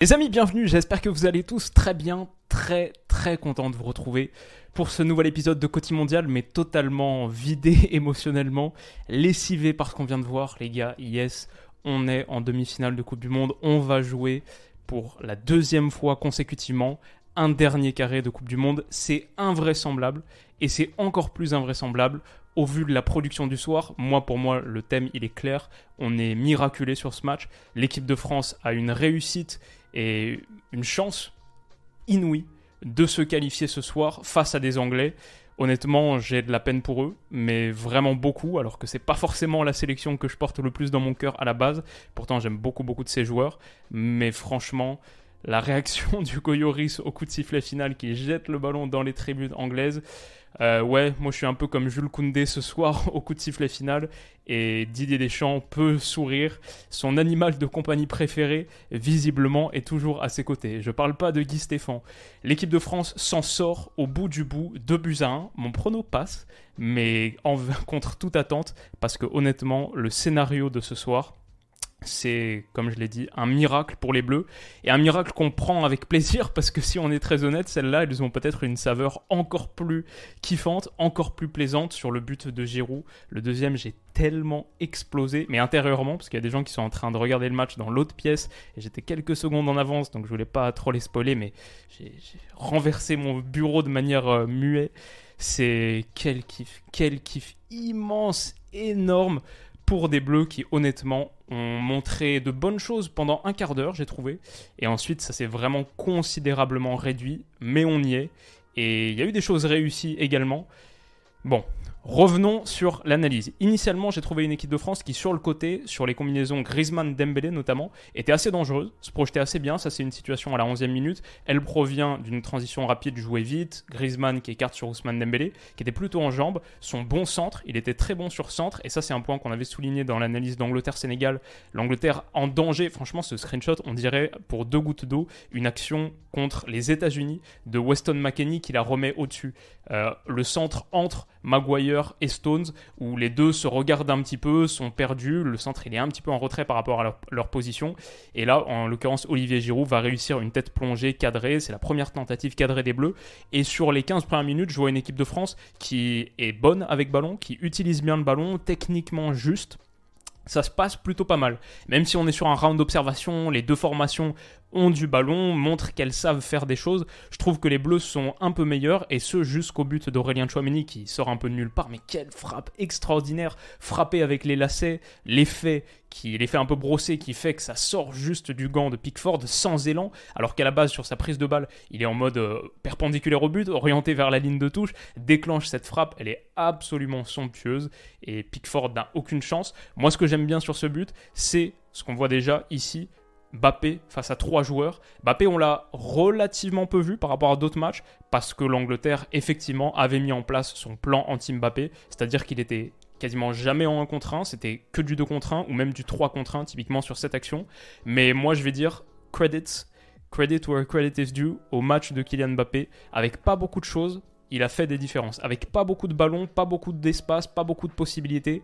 Les amis, bienvenue, j'espère que vous allez tous très bien, très très content de vous retrouver pour ce nouvel épisode de Côté Mondial, mais totalement vidé émotionnellement, lessivé par ce qu'on vient de voir, les gars, yes, on est en demi-finale de Coupe du Monde, on va jouer pour la deuxième fois consécutivement un dernier carré de Coupe du Monde, c'est invraisemblable et c'est encore plus invraisemblable au vu de la production du soir. Moi, pour moi, le thème, il est clair. On est miraculé sur ce match. L'équipe de France a une réussite et une chance inouïe de se qualifier ce soir face à des Anglais. Honnêtement, j'ai de la peine pour eux, mais vraiment beaucoup, alors que c'est pas forcément la sélection que je porte le plus dans mon cœur à la base. Pourtant, j'aime beaucoup, beaucoup de ces joueurs. Mais franchement, la réaction du Goyoris au coup de sifflet final qui jette le ballon dans les tribunes anglaises. Euh, ouais, moi je suis un peu comme Jules Koundé ce soir au coup de sifflet final et Didier Deschamps peut sourire. Son animal de compagnie préféré, visiblement, est toujours à ses côtés. Je parle pas de Guy Stéphane. L'équipe de France s'en sort au bout du bout, 2 buts à 1. Mon prono passe, mais en, contre toute attente, parce que honnêtement, le scénario de ce soir, c'est, comme je l'ai dit, un miracle pour les Bleus. Et un miracle qu'on prend avec plaisir parce que si on est très honnête, celles-là, elles ont peut-être une saveur encore plus kiffante, encore plus plaisante sur le but de Giroud. Le deuxième, j'ai tellement explosé, mais intérieurement, parce qu'il y a des gens qui sont en train de regarder le match dans l'autre pièce, et j'étais quelques secondes en avance, donc je voulais pas trop les spoiler, mais j'ai renversé mon bureau de manière euh, muet. C'est quel kiff, quel kiff immense, énorme pour des Bleus qui honnêtement ont montré de bonnes choses pendant un quart d'heure, j'ai trouvé. Et ensuite, ça s'est vraiment considérablement réduit, mais on y est. Et il y a eu des choses réussies également. Bon, Revenons sur l'analyse. Initialement, j'ai trouvé une équipe de France qui, sur le côté, sur les combinaisons Griezmann-Dembélé notamment, était assez dangereuse, se projetait assez bien. Ça, c'est une situation à la 11e minute. Elle provient d'une transition rapide jouée vite. Griezmann qui écarte sur Ousmane Dembélé, qui était plutôt en jambes. Son bon centre, il était très bon sur centre. Et ça, c'est un point qu'on avait souligné dans l'analyse d'Angleterre-Sénégal. L'Angleterre en danger. Franchement, ce screenshot, on dirait pour deux gouttes d'eau, une action contre les États-Unis de Weston McKenney qui la remet au-dessus. Euh, le centre entre Maguire et Stones, où les deux se regardent un petit peu, sont perdus. Le centre, il est un petit peu en retrait par rapport à leur, position. Et là, en l'occurrence, Olivier Giroud va réussir une tête plongée cadrée. C'est la première tentative cadrée des Bleus. Et sur les 15 premières minutes, je vois une équipe de France qui est bonne avec ballon, qui utilise bien le ballon, techniquement juste ça se passe plutôt pas mal. Même si on est sur un round d'observation, les deux formations ont du ballon, montrent qu'elles savent faire des choses. Je trouve que les Bleus sont un peu meilleurs, et ce jusqu'au but d'Aurélien Chouameni qui sort un peu de nulle part. Mais quelle frappe extraordinaire, frappé avec les lacets, l'effet qui l'effet un peu brossé qui fait que ça sort juste du gant de Pickford sans élan, alors qu'à la base sur sa prise de balle, il est en mode euh, perpendiculaire au but, orienté vers la ligne de touche, déclenche cette frappe, elle est absolument somptueuse et Pickford n'a aucune chance. Moi ce que j'aime bien sur ce but, c'est ce qu'on voit déjà ici, Bappé face à trois joueurs. Bappé, on l'a relativement peu vu par rapport à d'autres matchs parce que l'Angleterre, effectivement, avait mis en place son plan anti-Mbappé, c'est-à-dire qu'il était quasiment jamais en 1 contre 1, c'était que du 2 contre 1 ou même du 3 contre 1 typiquement sur cette action. Mais moi, je vais dire credits, credit where credit is due au match de Kylian Mbappé avec pas beaucoup de choses. Il a fait des différences. Avec pas beaucoup de ballons, pas beaucoup d'espace, pas beaucoup de possibilités.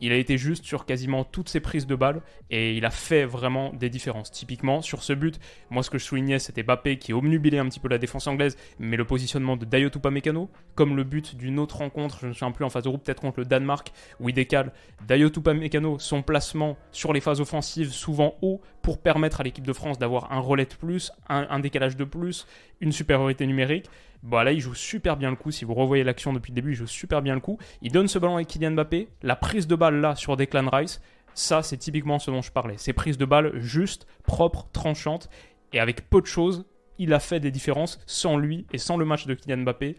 Il a été juste sur quasiment toutes ses prises de balles et il a fait vraiment des différences. Typiquement, sur ce but, moi ce que je soulignais, c'était Bappé qui obnubilait un petit peu la défense anglaise, mais le positionnement de Dayot Upamecano, comme le but d'une autre rencontre, je ne souviens plus en phase de groupe, peut-être contre le Danemark, où il décale Dayot Upamecano, son placement sur les phases offensives, souvent haut, pour permettre à l'équipe de France d'avoir un relais de plus, un décalage de plus, une supériorité numérique. Bon, là, il joue super bien le coup. Si vous revoyez l'action depuis le début, il joue super bien le coup. Il donne ce ballon avec Kylian Mbappé. La prise de balle là sur Declan Rice, ça, c'est typiquement ce dont je parlais. Ces prises de balle justes, propres, tranchantes. Et avec peu de choses, il a fait des différences sans lui et sans le match de Kylian Mbappé.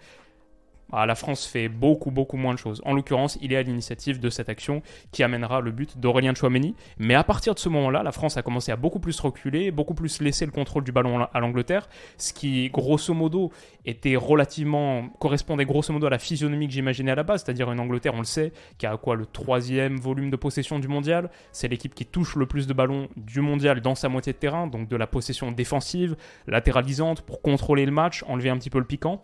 Bah, la France fait beaucoup, beaucoup moins de choses. En l'occurrence, il est à l'initiative de cette action qui amènera le but d'Aurélien Chouameni. Mais à partir de ce moment-là, la France a commencé à beaucoup plus reculer, beaucoup plus laisser le contrôle du ballon à l'Angleterre, ce qui, grosso modo, était relativement, correspondait grosso modo à la physionomie que j'imaginais à la base, c'est-à-dire une Angleterre, on le sait, qui a quoi le troisième volume de possession du mondial. C'est l'équipe qui touche le plus de ballons du mondial dans sa moitié de terrain, donc de la possession défensive, latéralisante, pour contrôler le match, enlever un petit peu le piquant.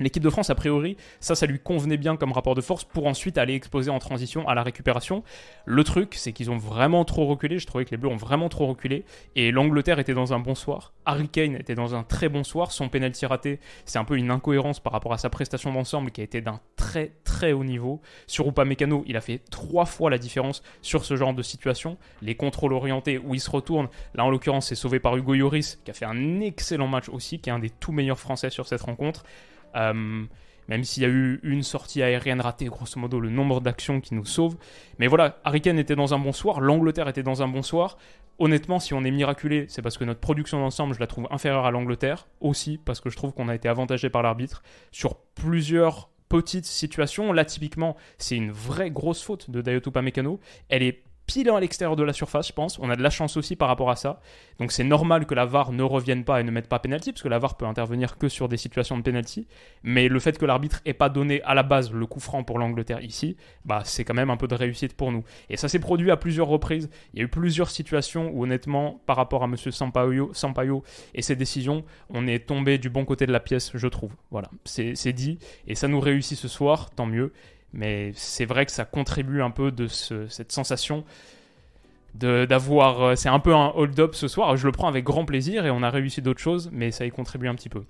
L'équipe de France, a priori, ça, ça lui convenait bien comme rapport de force pour ensuite aller exposer en transition à la récupération. Le truc, c'est qu'ils ont vraiment trop reculé. Je trouvais que les Bleus ont vraiment trop reculé. Et l'Angleterre était dans un bon soir. Harry Kane était dans un très bon soir. Son penalty raté, c'est un peu une incohérence par rapport à sa prestation d'ensemble qui a été d'un très très haut niveau. Sur Upamecano, il a fait trois fois la différence sur ce genre de situation. Les contrôles orientés où il se retourne, là en l'occurrence, c'est sauvé par Hugo Lloris qui a fait un excellent match aussi, qui est un des tout meilleurs Français sur cette rencontre. Euh, même s'il y a eu une sortie aérienne ratée, grosso modo, le nombre d'actions qui nous sauvent. Mais voilà, Harry était dans un bon soir, l'Angleterre était dans un bon soir. Honnêtement, si on est miraculé, c'est parce que notre production d'ensemble, je la trouve inférieure à l'Angleterre. Aussi, parce que je trouve qu'on a été avantagé par l'arbitre sur plusieurs petites situations. Là, typiquement, c'est une vraie grosse faute de Dayoto Pamecano. Elle est pile à l'extérieur de la surface, je pense. On a de la chance aussi par rapport à ça. Donc c'est normal que la VAR ne revienne pas et ne mette pas penalty, parce que la VAR peut intervenir que sur des situations de penalty. Mais le fait que l'arbitre ait pas donné à la base le coup franc pour l'Angleterre ici, bah c'est quand même un peu de réussite pour nous. Et ça s'est produit à plusieurs reprises. Il y a eu plusieurs situations où honnêtement, par rapport à M. Sampaio, Sampaio et ses décisions, on est tombé du bon côté de la pièce, je trouve. Voilà, c'est dit. Et ça nous réussit ce soir, tant mieux. Mais c'est vrai que ça contribue un peu de cette sensation d'avoir. Euh, c'est un peu un hold-up ce soir. Je le prends avec grand plaisir et on a réussi d'autres choses, mais ça y contribue un petit peu.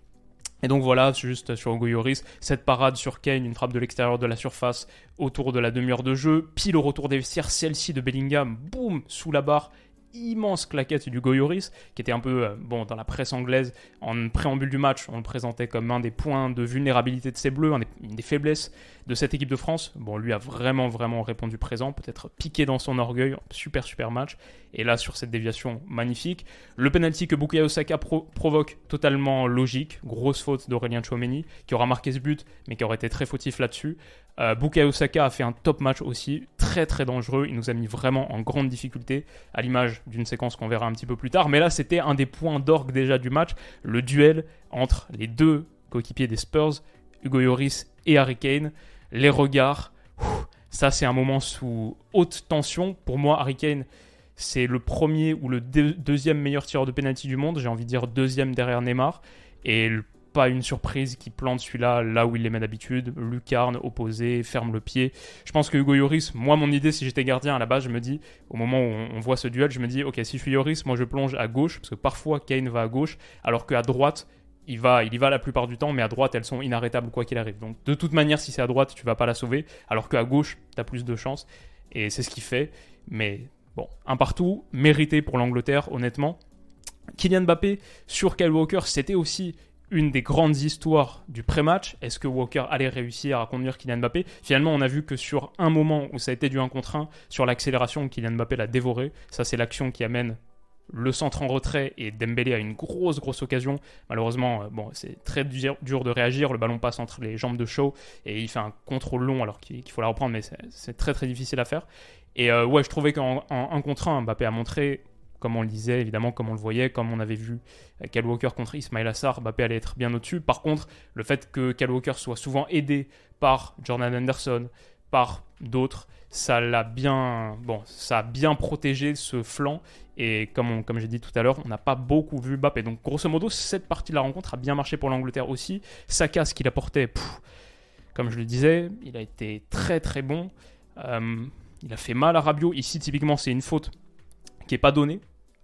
Et donc voilà, juste sur Goyoris, cette parade sur Kane, une frappe de l'extérieur de la surface autour de la demi-heure de jeu, pile au retour des vestiaires, celle-ci de Bellingham, boum, sous la barre, immense claquette du Goyoris, qui était un peu, euh, bon, dans la presse anglaise, en préambule du match, on le présentait comme un des points de vulnérabilité de ces Bleus, une des faiblesses de cette équipe de France. Bon, lui a vraiment, vraiment répondu présent, peut-être piqué dans son orgueil, super, super match. Et là, sur cette déviation magnifique, le penalty que Bukayo Osaka provoque, totalement logique, grosse faute d'Aurélien Chouameni, qui aura marqué ce but, mais qui aurait été très fautif là-dessus. Euh, Bukayo Osaka a fait un top match aussi, très très dangereux. Il nous a mis vraiment en grande difficulté, à l'image d'une séquence qu'on verra un petit peu plus tard. Mais là, c'était un des points d'orgue déjà du match, le duel entre les deux coéquipiers des Spurs, Hugo Lloris et Harry Kane. Les regards, ça c'est un moment sous haute tension. Pour moi, Harry Kane, c'est le premier ou le deuxième meilleur tireur de penalty du monde. J'ai envie de dire deuxième derrière Neymar. Et pas une surprise qui plante celui-là là où il les met d'habitude. Lucarne, opposé, ferme le pied. Je pense que Hugo Yoris, moi, mon idée, si j'étais gardien à la base, je me dis, au moment où on, voit ce duel, je me dis, ok, si je suis Yoris, moi je plonge à gauche, parce que parfois Kane va à gauche, alors qu'à droite, il, va, il y va la plupart du temps, mais à droite, elles sont inarrêtables quoi qu'il arrive. Donc de toute manière, si c'est à droite, tu vas pas la sauver, alors qu'à gauche, tu as plus de chance. Et c'est ce qu'il fait. Mais bon, un partout, mérité pour l'Angleterre, honnêtement. Kylian Mbappé sur Kyle Walker, c'était aussi une des grandes histoires du pré-match. Est-ce que Walker allait réussir à conduire Kylian Mbappé? Finalement, on a vu que sur un moment où ça a été du 1 contre 1, sur l'accélération, Kylian Mbappé l'a dévoré. Ça, c'est l'action qui amène le centre en retrait et Dembélé a une grosse grosse occasion. Malheureusement, euh, bon, c'est très dur, de réagir. Le ballon passe entre les jambes de Shaw et il fait un contrôle long alors qu'il faut la reprendre, mais c'est très très difficile à faire. Et euh, ouais, je trouvais qu'en 1 contre 1, Mbappé a montré comme on le disait, évidemment, comme on le voyait, comme on avait vu Cal Walker contre Ismail Assar, Mbappé allait être bien au-dessus. Par contre, le fait que Cal Walker soit souvent aidé par Jordan Anderson, par d'autres, ça l'a bien, bon, ça a bien protégé ce flanc. Et comme, comme j'ai dit tout à l'heure, on n'a pas beaucoup vu Mbappé. Donc, grosso modo, cette partie de la rencontre a bien marché pour l'Angleterre aussi. Saka, ce qu'il apportait, comme je le disais, il a été très très bon. Euh, il a fait mal à Rabiot. Ici, typiquement, c'est une faute qui n'est pas donnée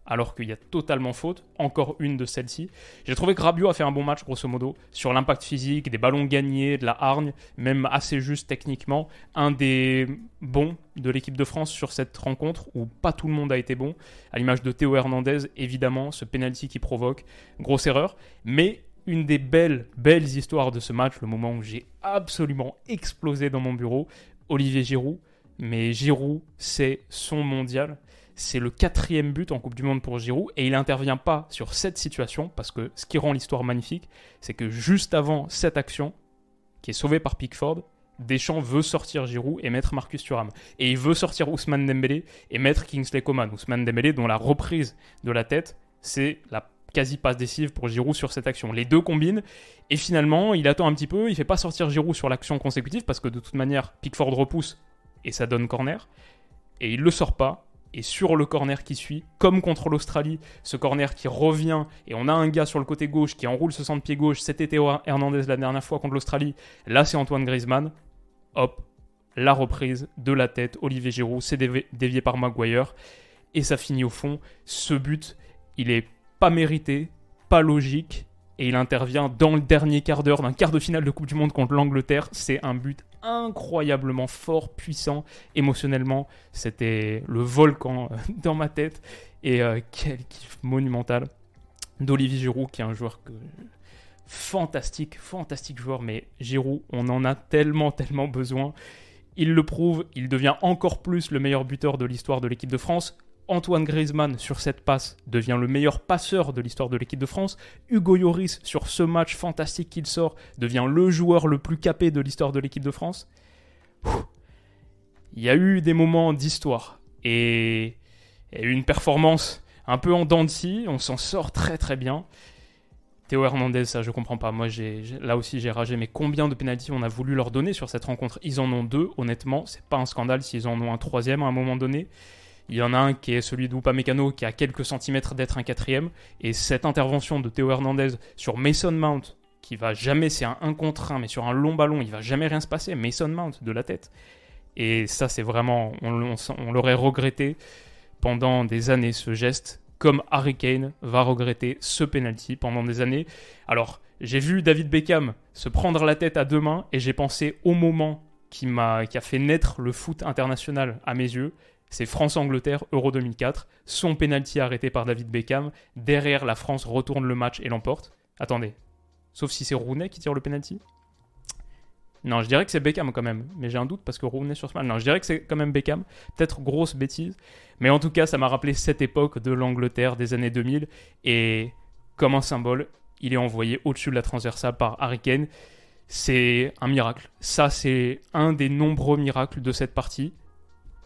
alors qu'il y a totalement faute. Encore une de celles-ci. J'ai trouvé que Rabiot a fait un bon match, grosso modo, sur l'impact physique, des ballons gagnés, de la hargne, même assez juste techniquement. Un des bons de l'équipe de France sur cette rencontre, où pas tout le monde a été bon. À l'image de Théo Hernandez, évidemment, ce penalty qui provoque, grosse erreur. Mais une des belles, belles histoires de ce match, le moment où j'ai absolument explosé dans mon bureau, Olivier Giroud. Mais Giroud, c'est son mondial. C'est le quatrième but en Coupe du Monde pour Giroud et il n'intervient pas sur cette situation parce que ce qui rend l'histoire magnifique, c'est que juste avant cette action, qui est sauvé par Pickford, Deschamps veut sortir Giroud et mettre Marcus Thuram. Et il veut sortir Ousmane Dembélé et mettre Kingsley Coman. Ousmane Dembélé dont la reprise de la tête, c'est la quasi passe décisive pour Giroud sur cette action. Les deux combinent et finalement, il attend un petit peu, il fait pas sortir Giroud sur l'action consécutive parce que de toute manière, Pickford repousse et ça donne corner et il le sort pas et sur le corner qui suit, comme contre l'Australie, ce corner qui revient, et on a un gars sur le côté gauche qui enroule ce centre pied gauche, c'était Théo Hernandez la dernière fois contre l'Australie, là c'est Antoine Griezmann, hop, la reprise de la tête, Olivier Giroud, c'est dévié par Maguire, et ça finit au fond. Ce but, il est pas mérité, pas logique, et il intervient dans le dernier quart d'heure d'un quart de finale de Coupe du Monde contre l'Angleterre. C'est un but incroyablement fort, puissant, émotionnellement. C'était le volcan euh, dans ma tête. Et euh, quel kiff monumental d'Olivier Giroud, qui est un joueur que fantastique, fantastique joueur, mais Giroud, on en a tellement, tellement besoin. Il le prouve, il devient encore plus le meilleur buteur de l'histoire de l'équipe de France. Antoine Griezmann, sur cette passe, devient le meilleur passeur de l'histoire de l'équipe de France. Hugo Lloris, sur ce match fantastique qu'il sort, devient le joueur le plus capé de l'histoire de l'équipe de France. Il y a eu des moments d'histoire et une performance un peu en dents. On s'en sort très très bien. Théo Hernandez, ça je comprends pas. Moi, j'ai, là aussi, j'ai ragé. Mais combien de pénalties on a voulu leur donner sur cette rencontre? Ils en ont deux. Honnêtement, c'est pas un scandale s'ils en ont un troisième à un moment donné. Il y en a un qui est celui Mécano qui a quelques centimètres d'être un quatrième. Et cette intervention de Théo Hernandez sur Mason Mount, qui va jamais, c'est un 1 contre 1, mais sur un long ballon, il va jamais rien se passer. Mason Mount de la tête. Et ça, c'est vraiment, on, l'aurait regretté pendant des années ce geste comme Harry Kane va regretter ce penalty pendant des années. Alors, j'ai vu David Beckham se prendre la tête à deux mains et j'ai pensé au moment qui, qui a fait naître le foot international à mes yeux. C'est France-Angleterre, Euro 2004. Son penalty arrêté par David Beckham. Derrière, la France retourne le match et l'emporte. Attendez. Sauf si c'est Rooney qui tire le penalty? Non, je dirais que c'est Beckham quand même. Mais j'ai un doute parce que Rooney sur ce match. Non, je dirais que c'est quand même Beckham. Peut-être grosse bêtise. Mais en tout cas, ça m'a rappelé cette époque de l'Angleterre des années 2000. Et comme un symbole, il est envoyé au-dessus de la transversale par Harry Kane. C'est un miracle. Ça, c'est un des nombreux miracles de cette partie.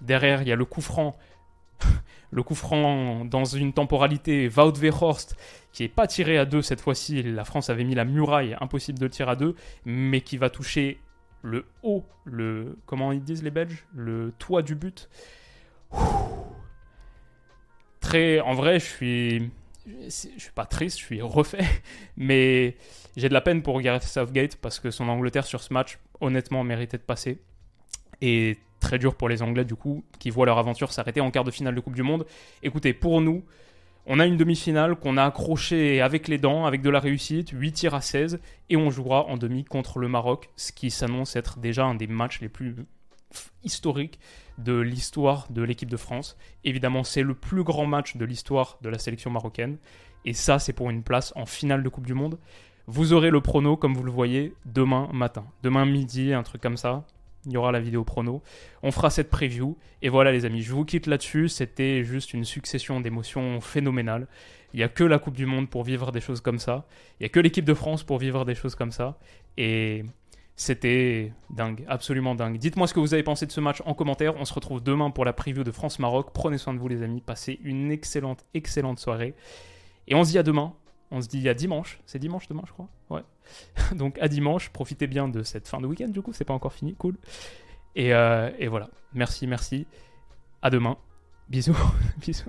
Derrière, il y a le coup franc. le coup franc dans une temporalité Wout qui n'est pas tiré à deux cette fois-ci. La France avait mis la muraille, impossible de le tirer à deux, mais qui va toucher le haut, le comment ils disent les Belges, le toit du but. Très, en vrai, je suis, je suis pas triste, je suis refait, mais j'ai de la peine pour Gareth Southgate parce que son Angleterre sur ce match, honnêtement, méritait de passer. Et très dur pour les Anglais du coup, qui voient leur aventure s'arrêter en quart de finale de Coupe du Monde. Écoutez, pour nous, on a une demi-finale qu'on a accrochée avec les dents, avec de la réussite, 8 tirs à 16, et on jouera en demi contre le Maroc, ce qui s'annonce être déjà un des matchs les plus historiques de l'histoire de l'équipe de France. Évidemment, c'est le plus grand match de l'histoire de la sélection marocaine, et ça, c'est pour une place en finale de Coupe du Monde. Vous aurez le prono, comme vous le voyez, demain matin. Demain midi, un truc comme ça il y aura la vidéo prono. On fera cette preview. Et voilà les amis, je vous quitte là-dessus. C'était juste une succession d'émotions phénoménales. Il n'y a que la Coupe du Monde pour vivre des choses comme ça. Il n'y a que l'équipe de France pour vivre des choses comme ça. Et c'était dingue, absolument dingue. Dites-moi ce que vous avez pensé de ce match en commentaire. On se retrouve demain pour la preview de France-Maroc. Prenez soin de vous les amis. Passez une excellente, excellente soirée. Et on se dit à demain on se dit à dimanche. C'est dimanche demain, je crois. Ouais. Donc à dimanche. Profitez bien de cette fin de week-end, du coup. C'est pas encore fini. Cool. Et, euh, et voilà. Merci, merci. À demain. Bisous. Bisous.